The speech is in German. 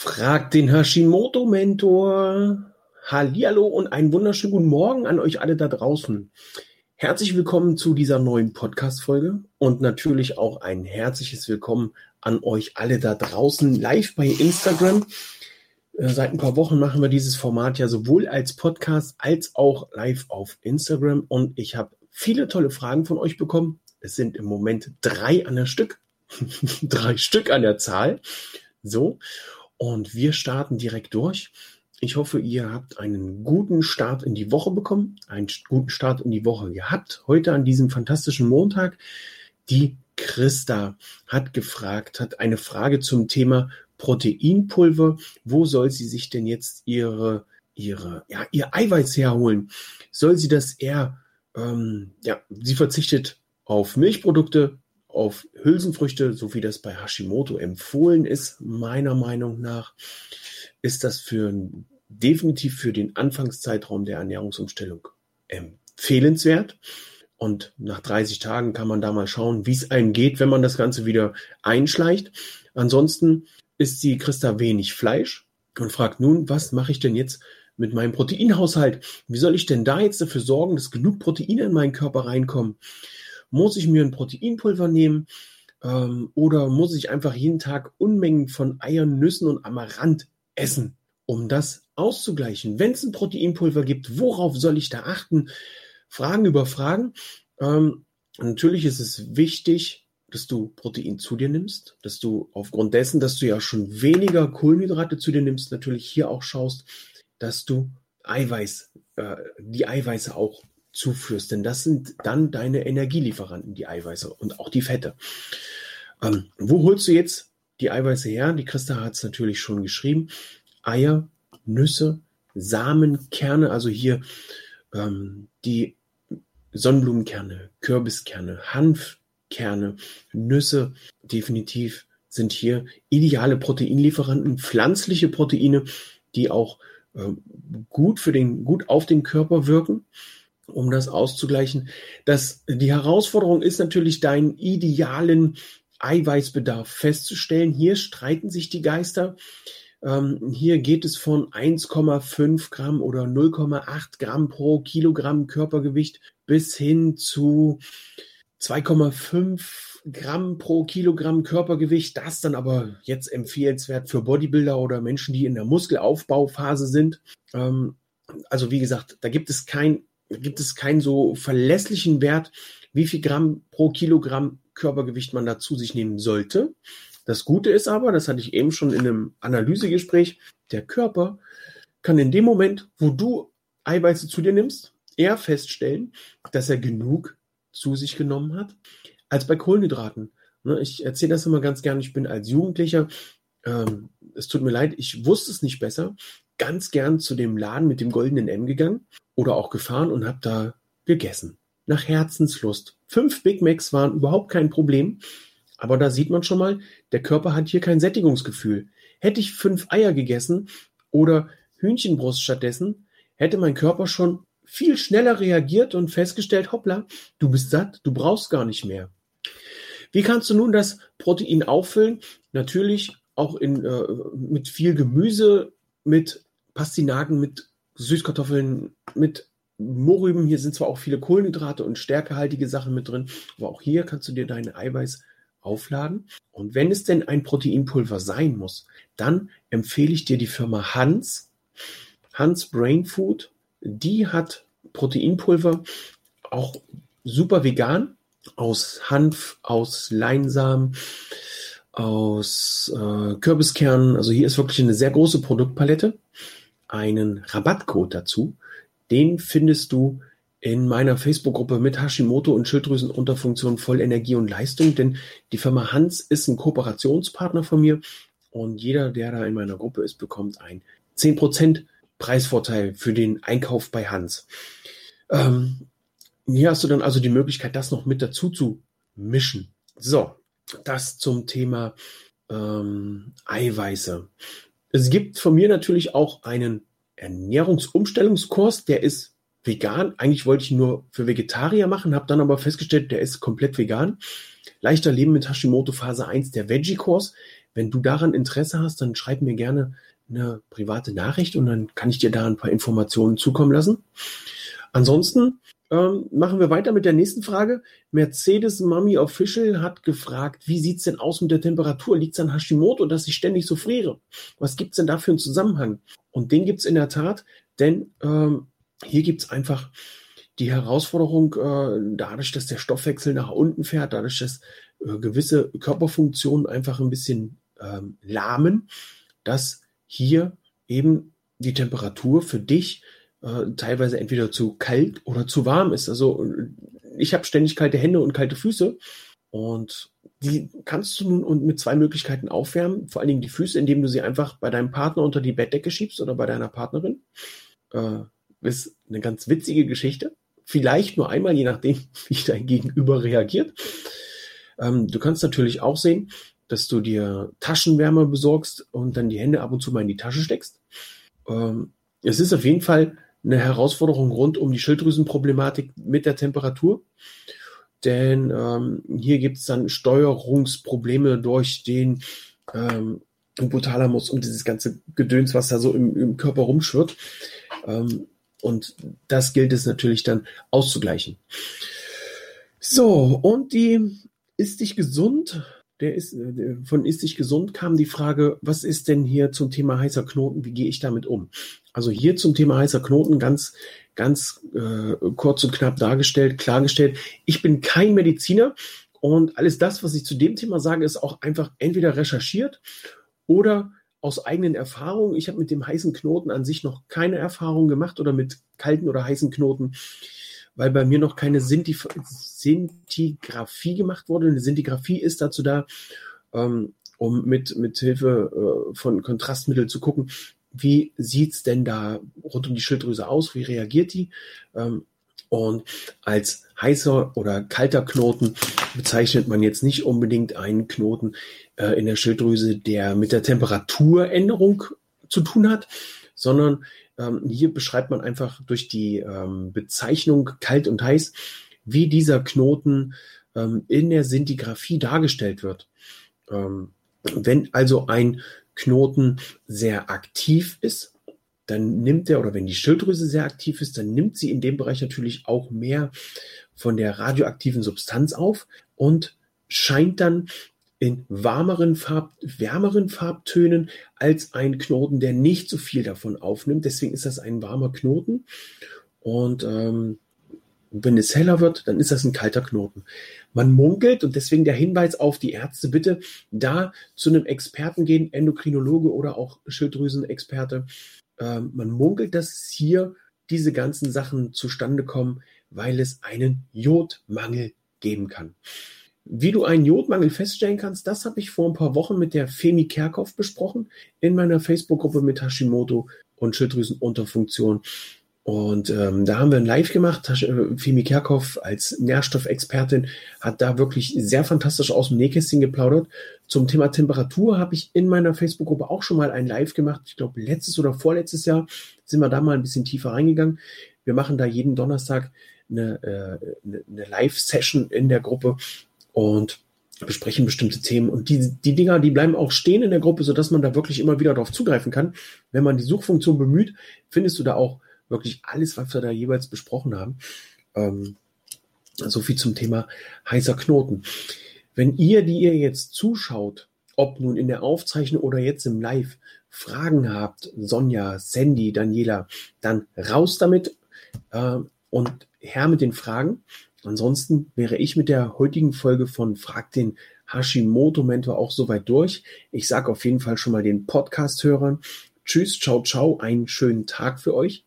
Fragt den Hashimoto-Mentor. Hallihallo und einen wunderschönen guten Morgen an euch alle da draußen. Herzlich willkommen zu dieser neuen Podcast-Folge und natürlich auch ein herzliches Willkommen an euch alle da draußen live bei Instagram. Äh, seit ein paar Wochen machen wir dieses Format ja sowohl als Podcast als auch live auf Instagram und ich habe viele tolle Fragen von euch bekommen. Es sind im Moment drei an der Stück. drei Stück an der Zahl. So. Und wir starten direkt durch. Ich hoffe, ihr habt einen guten Start in die Woche bekommen, einen guten Start in die Woche gehabt. Heute an diesem fantastischen Montag. Die Christa hat gefragt, hat eine Frage zum Thema Proteinpulver. Wo soll sie sich denn jetzt ihre, ihre, ja, ihr Eiweiß herholen? Soll sie das eher, ähm, ja, sie verzichtet auf Milchprodukte, auf Hülsenfrüchte, so wie das bei Hashimoto empfohlen ist, meiner Meinung nach, ist das für definitiv für den Anfangszeitraum der Ernährungsumstellung empfehlenswert. Und nach 30 Tagen kann man da mal schauen, wie es einem geht, wenn man das Ganze wieder einschleicht. Ansonsten isst die Christa wenig Fleisch und fragt nun, was mache ich denn jetzt mit meinem Proteinhaushalt? Wie soll ich denn da jetzt dafür sorgen, dass genug Proteine in meinen Körper reinkommen? Muss ich mir ein Proteinpulver nehmen? Ähm, oder muss ich einfach jeden Tag Unmengen von Eiern, Nüssen und Amaranth essen, um das auszugleichen? Wenn es ein Proteinpulver gibt, worauf soll ich da achten? Fragen über Fragen. Ähm, natürlich ist es wichtig, dass du Protein zu dir nimmst, dass du aufgrund dessen, dass du ja schon weniger Kohlenhydrate zu dir nimmst, natürlich hier auch schaust, dass du Eiweiß, äh, die Eiweiße auch zuführst, denn das sind dann deine Energielieferanten, die Eiweiße und auch die Fette. Ähm, wo holst du jetzt die Eiweiße her? Die Christa hat es natürlich schon geschrieben. Eier, Nüsse, Samen, Kerne, also hier ähm, die Sonnenblumenkerne, Kürbiskerne, Hanfkerne, Nüsse, definitiv sind hier ideale Proteinlieferanten, pflanzliche Proteine, die auch ähm, gut für den, gut auf den Körper wirken um das auszugleichen. Das, die Herausforderung ist natürlich, deinen idealen Eiweißbedarf festzustellen. Hier streiten sich die Geister. Ähm, hier geht es von 1,5 Gramm oder 0,8 Gramm pro Kilogramm Körpergewicht bis hin zu 2,5 Gramm pro Kilogramm Körpergewicht. Das dann aber jetzt empfehlenswert für Bodybuilder oder Menschen, die in der Muskelaufbauphase sind. Ähm, also wie gesagt, da gibt es kein gibt es keinen so verlässlichen Wert, wie viel Gramm pro Kilogramm Körpergewicht man da zu sich nehmen sollte. Das Gute ist aber, das hatte ich eben schon in einem Analysegespräch, der Körper kann in dem Moment, wo du Eiweiße zu dir nimmst, eher feststellen, dass er genug zu sich genommen hat, als bei Kohlenhydraten. Ne, ich erzähle das immer ganz gern. Ich bin als Jugendlicher, ähm, es tut mir leid, ich wusste es nicht besser, ganz gern zu dem Laden mit dem goldenen M gegangen oder auch gefahren und habe da gegessen. Nach Herzenslust. Fünf Big Macs waren überhaupt kein Problem. Aber da sieht man schon mal, der Körper hat hier kein Sättigungsgefühl. Hätte ich fünf Eier gegessen oder Hühnchenbrust stattdessen, hätte mein Körper schon viel schneller reagiert und festgestellt, hoppla, du bist satt, du brauchst gar nicht mehr. Wie kannst du nun das Protein auffüllen? Natürlich auch in, äh, mit viel Gemüse, mit Pastinaken, mit Süßkartoffeln, mit Mohrrüben. Hier sind zwar auch viele Kohlenhydrate und stärkehaltige Sachen mit drin, aber auch hier kannst du dir deine Eiweiß aufladen. Und wenn es denn ein Proteinpulver sein muss, dann empfehle ich dir die Firma Hans. Hans Brain Food. Die hat Proteinpulver, auch super vegan, aus Hanf, aus Leinsamen, aus äh, Kürbiskernen. Also hier ist wirklich eine sehr große Produktpalette einen Rabattcode dazu. Den findest du in meiner Facebook-Gruppe mit Hashimoto und Schilddrüsenunterfunktion voll Energie und Leistung, denn die Firma Hans ist ein Kooperationspartner von mir und jeder, der da in meiner Gruppe ist, bekommt ein 10% Preisvorteil für den Einkauf bei Hans. Ähm, hier hast du dann also die Möglichkeit, das noch mit dazu zu mischen. So, das zum Thema ähm, Eiweiße. Es gibt von mir natürlich auch einen Ernährungsumstellungskurs, der ist vegan. Eigentlich wollte ich nur für Vegetarier machen, habe dann aber festgestellt, der ist komplett vegan. Leichter Leben mit Hashimoto Phase 1, der Veggie-Kurs. Wenn du daran Interesse hast, dann schreib mir gerne eine private Nachricht und dann kann ich dir da ein paar Informationen zukommen lassen. Ansonsten ähm, machen wir weiter mit der nächsten Frage. Mercedes Mummy Official hat gefragt, wie sieht's denn aus mit der Temperatur? Liegt's an Hashimoto, dass ich ständig so friere? Was gibt's denn da für einen Zusammenhang? Und den gibt's in der Tat, denn ähm, hier gibt's einfach die Herausforderung, äh, dadurch, dass der Stoffwechsel nach unten fährt, dadurch, dass äh, gewisse Körperfunktionen einfach ein bisschen ähm, lahmen, dass hier eben die Temperatur für dich äh, teilweise entweder zu kalt oder zu warm ist. Also ich habe ständig kalte Hände und kalte Füße und die kannst du nun mit zwei Möglichkeiten aufwärmen. Vor allen Dingen die Füße, indem du sie einfach bei deinem Partner unter die Bettdecke schiebst oder bei deiner Partnerin. Äh, ist eine ganz witzige Geschichte. Vielleicht nur einmal, je nachdem, wie dein Gegenüber reagiert. Ähm, du kannst natürlich auch sehen, dass du dir Taschenwärmer besorgst und dann die Hände ab und zu mal in die Tasche steckst. Ähm, es ist auf jeden Fall eine Herausforderung rund um die Schilddrüsenproblematik mit der Temperatur. Denn ähm, hier gibt es dann Steuerungsprobleme durch den ähm, Hypothalamus und dieses ganze Gedöns, was da so im, im Körper rumschwirrt. Ähm, und das gilt es natürlich dann auszugleichen. So, und die ist dich gesund der ist, äh, von Ist sich gesund kam die Frage, was ist denn hier zum Thema heißer Knoten, wie gehe ich damit um? Also hier zum Thema heißer Knoten ganz, ganz äh, kurz und knapp dargestellt, klargestellt. Ich bin kein Mediziner und alles das, was ich zu dem Thema sage, ist auch einfach entweder recherchiert oder aus eigenen Erfahrungen. Ich habe mit dem heißen Knoten an sich noch keine Erfahrung gemacht oder mit kalten oder heißen Knoten weil bei mir noch keine Sintigraphie gemacht wurde. Eine Sintigraphie ist dazu da, ähm, um mit, mit Hilfe äh, von Kontrastmitteln zu gucken, wie sieht's denn da rund um die Schilddrüse aus, wie reagiert die? Ähm, und als heißer oder kalter Knoten bezeichnet man jetzt nicht unbedingt einen Knoten äh, in der Schilddrüse, der mit der Temperaturänderung zu tun hat, sondern ähm, hier beschreibt man einfach durch die ähm, Bezeichnung kalt und heiß, wie dieser Knoten ähm, in der Sintigraphie dargestellt wird. Ähm, wenn also ein Knoten sehr aktiv ist, dann nimmt er, oder wenn die Schilddrüse sehr aktiv ist, dann nimmt sie in dem Bereich natürlich auch mehr von der radioaktiven Substanz auf und scheint dann in warmeren Farb, wärmeren Farbtönen als ein Knoten, der nicht so viel davon aufnimmt. Deswegen ist das ein warmer Knoten. Und ähm, wenn es heller wird, dann ist das ein kalter Knoten. Man munkelt und deswegen der Hinweis auf die Ärzte, bitte da zu einem Experten gehen, Endokrinologe oder auch Schilddrüsenexperte. Ähm, man munkelt, dass hier diese ganzen Sachen zustande kommen, weil es einen Jodmangel geben kann. Wie du einen Jodmangel feststellen kannst, das habe ich vor ein paar Wochen mit der Femi Kerkhoff besprochen in meiner Facebook-Gruppe mit Hashimoto und Schilddrüsenunterfunktion. Und ähm, da haben wir ein Live gemacht. Äh, Femi Kerkhoff als Nährstoffexpertin hat da wirklich sehr fantastisch aus dem Nähkästchen geplaudert. Zum Thema Temperatur habe ich in meiner Facebook-Gruppe auch schon mal ein Live gemacht. Ich glaube, letztes oder vorletztes Jahr sind wir da mal ein bisschen tiefer reingegangen. Wir machen da jeden Donnerstag eine, äh, eine Live-Session in der Gruppe, und besprechen bestimmte Themen. Und die, die Dinger, die bleiben auch stehen in der Gruppe, sodass man da wirklich immer wieder darauf zugreifen kann. Wenn man die Suchfunktion bemüht, findest du da auch wirklich alles, was wir da jeweils besprochen haben. Ähm, so viel zum Thema heißer Knoten. Wenn ihr, die ihr jetzt zuschaut, ob nun in der Aufzeichnung oder jetzt im Live, Fragen habt, Sonja, Sandy, Daniela, dann raus damit äh, und her mit den Fragen. Ansonsten wäre ich mit der heutigen Folge von Frag den Hashimoto Mentor auch soweit durch. Ich sage auf jeden Fall schon mal den Podcast-Hörern Tschüss, ciao, ciao, einen schönen Tag für euch.